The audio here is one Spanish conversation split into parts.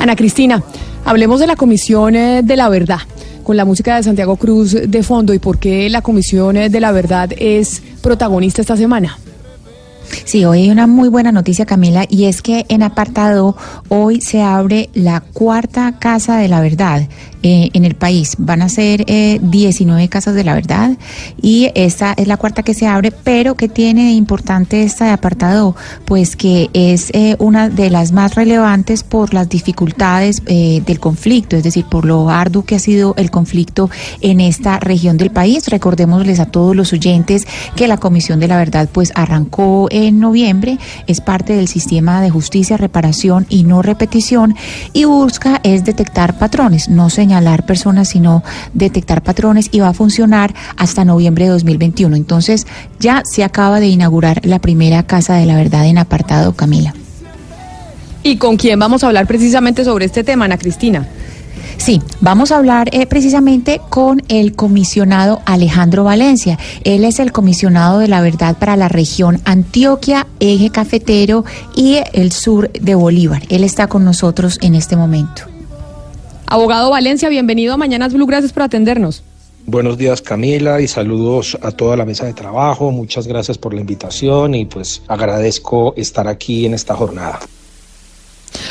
Ana Cristina, hablemos de la Comisión eh, de la Verdad, con la música de Santiago Cruz de fondo y por qué la Comisión eh, de la Verdad es protagonista esta semana. Sí, hoy hay una muy buena noticia, Camila, y es que en apartado hoy se abre la cuarta Casa de la Verdad. Eh, en el país. Van a ser eh, 19 casas de la verdad y esta es la cuarta que se abre, pero que tiene importante esta apartado, pues que es eh, una de las más relevantes por las dificultades eh, del conflicto, es decir, por lo arduo que ha sido el conflicto en esta región del país. Recordémosles a todos los oyentes que la Comisión de la Verdad pues arrancó en noviembre, es parte del sistema de justicia, reparación y no repetición y busca es detectar patrones, no se señalar personas, sino detectar patrones y va a funcionar hasta noviembre de 2021. Entonces ya se acaba de inaugurar la primera Casa de la Verdad en apartado, Camila. ¿Y con quién vamos a hablar precisamente sobre este tema, Ana Cristina? Sí, vamos a hablar eh, precisamente con el comisionado Alejandro Valencia. Él es el comisionado de la verdad para la región Antioquia, eje cafetero y el sur de Bolívar. Él está con nosotros en este momento. Abogado Valencia, bienvenido a Mañanas Blue, gracias por atendernos. Buenos días Camila y saludos a toda la mesa de trabajo. Muchas gracias por la invitación y pues agradezco estar aquí en esta jornada.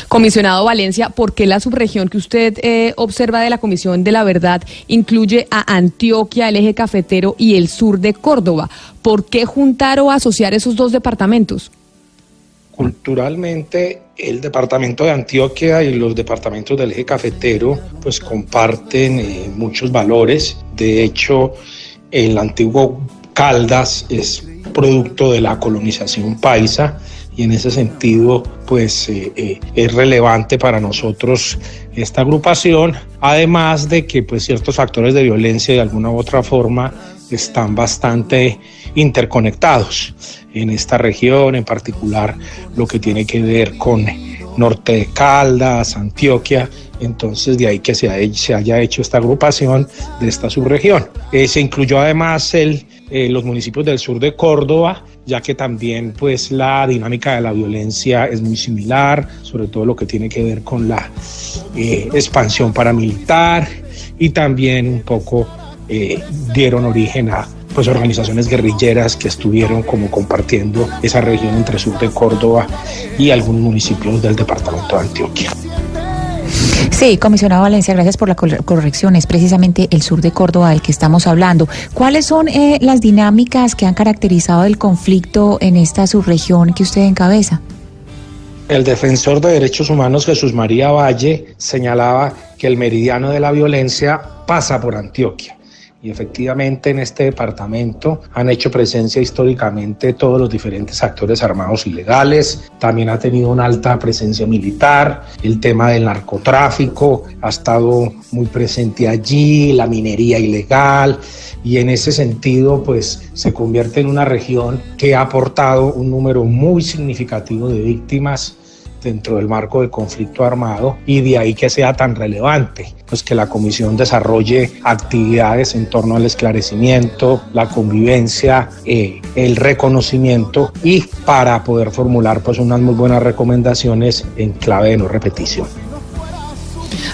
Comisionado Valencia, ¿por qué la subregión que usted eh, observa de la Comisión de la Verdad incluye a Antioquia, el eje cafetero y el sur de Córdoba? ¿Por qué juntar o asociar esos dos departamentos? Culturalmente, el departamento de Antioquia y los departamentos del eje cafetero pues comparten eh, muchos valores. De hecho, el antiguo Caldas es producto de la colonización paisa y en ese sentido pues eh, eh, es relevante para nosotros esta agrupación, además de que pues ciertos factores de violencia de alguna u otra forma están bastante interconectados en esta región, en particular lo que tiene que ver con norte de Caldas, Antioquia, entonces de ahí que se, ha, se haya hecho esta agrupación de esta subregión. Eh, se incluyó además el, eh, los municipios del sur de Córdoba, ya que también pues la dinámica de la violencia es muy similar, sobre todo lo que tiene que ver con la eh, expansión paramilitar y también un poco eh, dieron origen a pues organizaciones guerrilleras que estuvieron como compartiendo esa región entre sur de Córdoba y algunos municipios del departamento de Antioquia. Sí, comisionado Valencia, gracias por la corrección. Es precisamente el sur de Córdoba del que estamos hablando. ¿Cuáles son eh, las dinámicas que han caracterizado el conflicto en esta subregión que usted encabeza? El defensor de derechos humanos Jesús María Valle señalaba que el meridiano de la violencia pasa por Antioquia y efectivamente en este departamento han hecho presencia históricamente todos los diferentes actores armados ilegales, también ha tenido una alta presencia militar, el tema del narcotráfico ha estado muy presente allí, la minería ilegal. Y en ese sentido pues se convierte en una región que ha aportado un número muy significativo de víctimas dentro del marco del conflicto armado y de ahí que sea tan relevante, pues que la comisión desarrolle actividades en torno al esclarecimiento, la convivencia, eh, el reconocimiento y para poder formular pues unas muy buenas recomendaciones en clave de no repetición.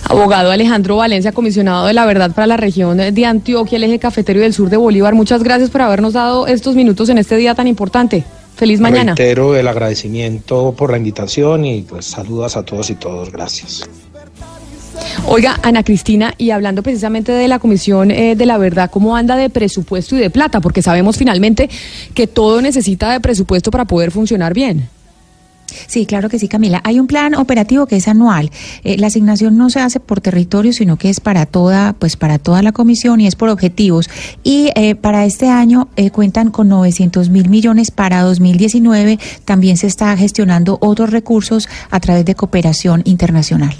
Abogado Alejandro Valencia, comisionado de la verdad para la región de Antioquia, el eje cafetero y del sur de Bolívar, muchas gracias por habernos dado estos minutos en este día tan importante. Feliz mañana. Reitero el agradecimiento por la invitación y pues saludos a todos y todos. Gracias. Oiga, Ana Cristina, y hablando precisamente de la Comisión eh, de la Verdad, ¿cómo anda de presupuesto y de plata? Porque sabemos finalmente que todo necesita de presupuesto para poder funcionar bien. Sí, claro que sí, Camila. Hay un plan operativo que es anual. Eh, la asignación no se hace por territorio, sino que es para toda, pues para toda la comisión y es por objetivos. Y eh, para este año eh, cuentan con 900 mil millones para 2019. También se está gestionando otros recursos a través de cooperación internacional.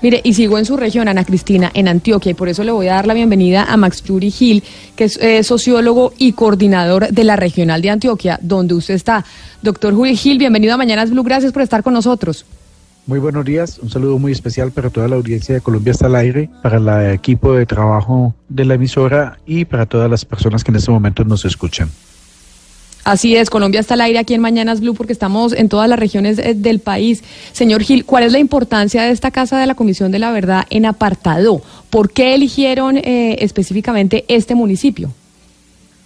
Mire, y sigo en su región, Ana Cristina, en Antioquia, y por eso le voy a dar la bienvenida a Max Yuri Gil, que es eh, sociólogo y coordinador de la Regional de Antioquia, donde usted está. Doctor Juli Gil, bienvenido a Mañanas Blue, gracias por estar con nosotros. Muy buenos días, un saludo muy especial para toda la audiencia de Colombia hasta el aire, para el equipo de trabajo de la emisora y para todas las personas que en este momento nos escuchan. Así es, Colombia está al aire aquí en Mañanas Blue porque estamos en todas las regiones eh, del país. Señor Gil, ¿cuál es la importancia de esta Casa de la Comisión de la Verdad en apartado? ¿Por qué eligieron eh, específicamente este municipio?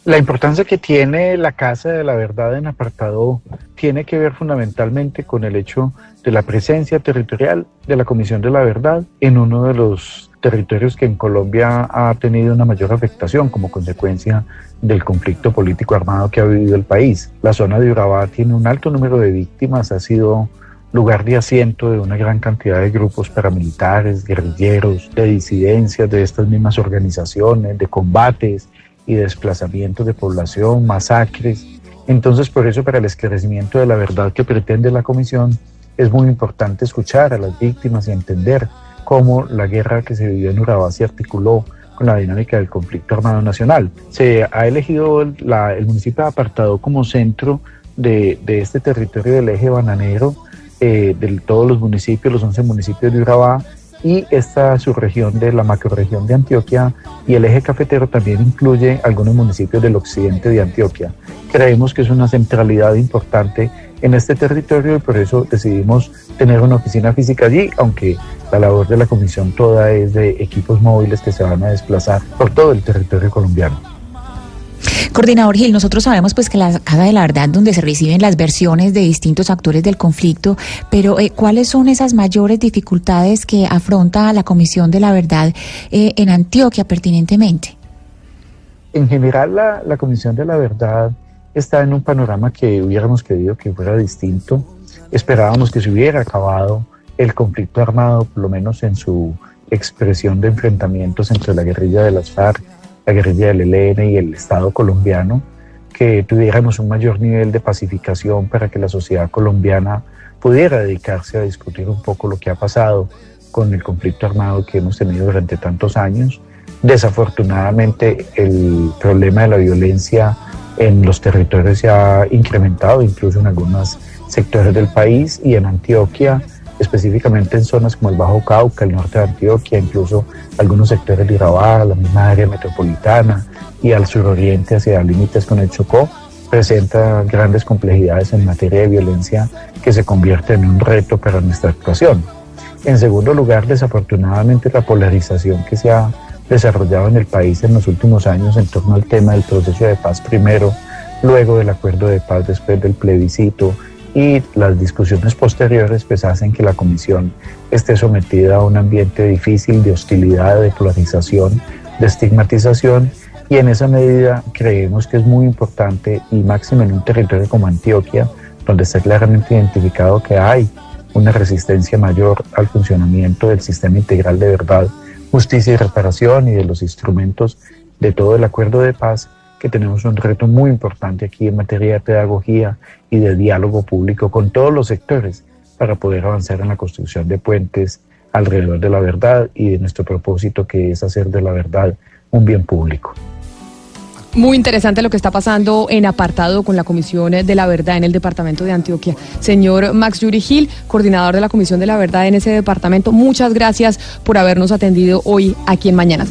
La importancia que tiene la Casa de la Verdad en apartado tiene que ver fundamentalmente con el hecho de la presencia territorial de la Comisión de la Verdad en uno de los territorios que en Colombia ha tenido una mayor afectación como consecuencia del conflicto político armado que ha vivido el país. La zona de Urabá tiene un alto número de víctimas, ha sido lugar de asiento de una gran cantidad de grupos paramilitares, guerrilleros, de disidencias de estas mismas organizaciones, de combates y desplazamientos de población, masacres. Entonces, por eso, para el esclarecimiento de la verdad que pretende la Comisión, es muy importante escuchar a las víctimas y entender cómo la guerra que se vivió en Urabá se articuló con la dinámica del conflicto armado nacional. Se ha elegido el, municipio de Apartado como centro de, este territorio del eje bananero, eh, de todos los municipios, los 11 municipios de Urabá, y esta subregión de la macroregión de Antioquia y el eje cafetero también incluye algunos municipios del occidente de Antioquia. Creemos que es una centralidad importante en este territorio y por eso decidimos tener una oficina física allí, aunque la labor de la comisión toda es de equipos móviles que se van a desplazar por todo el territorio colombiano. Coordinador Gil, nosotros sabemos pues que la Casa de la Verdad donde se reciben las versiones de distintos actores del conflicto, pero eh, ¿cuáles son esas mayores dificultades que afronta la Comisión de la Verdad eh, en Antioquia pertinentemente? En general la, la Comisión de la Verdad está en un panorama que hubiéramos querido que fuera distinto. Esperábamos que se hubiera acabado el conflicto armado, por lo menos en su expresión de enfrentamientos entre la guerrilla de las FARC, la guerrilla del ELN y el Estado colombiano, que tuviéramos un mayor nivel de pacificación para que la sociedad colombiana pudiera dedicarse a discutir un poco lo que ha pasado con el conflicto armado que hemos tenido durante tantos años. Desafortunadamente el problema de la violencia en los territorios se ha incrementado, incluso en algunos sectores del país y en Antioquia, específicamente en zonas como el Bajo Cauca, el norte de Antioquia, incluso algunos sectores de Irabá, la misma área metropolitana y al suroriente hacia límites con el Chocó, presenta grandes complejidades en materia de violencia que se convierte en un reto para nuestra actuación. En segundo lugar, desafortunadamente, la polarización que se ha desarrollado en el país en los últimos años en torno al tema del proceso de paz primero, luego del acuerdo de paz después del plebiscito y las discusiones posteriores pues hacen que la comisión esté sometida a un ambiente difícil de hostilidad, de polarización, de estigmatización y en esa medida creemos que es muy importante y máximo en un territorio como Antioquia, donde está claramente identificado que hay una resistencia mayor al funcionamiento del sistema integral de verdad justicia y reparación y de los instrumentos de todo el acuerdo de paz, que tenemos un reto muy importante aquí en materia de pedagogía y de diálogo público con todos los sectores para poder avanzar en la construcción de puentes alrededor de la verdad y de nuestro propósito que es hacer de la verdad un bien público. Muy interesante lo que está pasando en apartado con la Comisión de la Verdad en el Departamento de Antioquia. Señor Max Yuri Gil, coordinador de la Comisión de la Verdad en ese departamento, muchas gracias por habernos atendido hoy aquí en Mañanas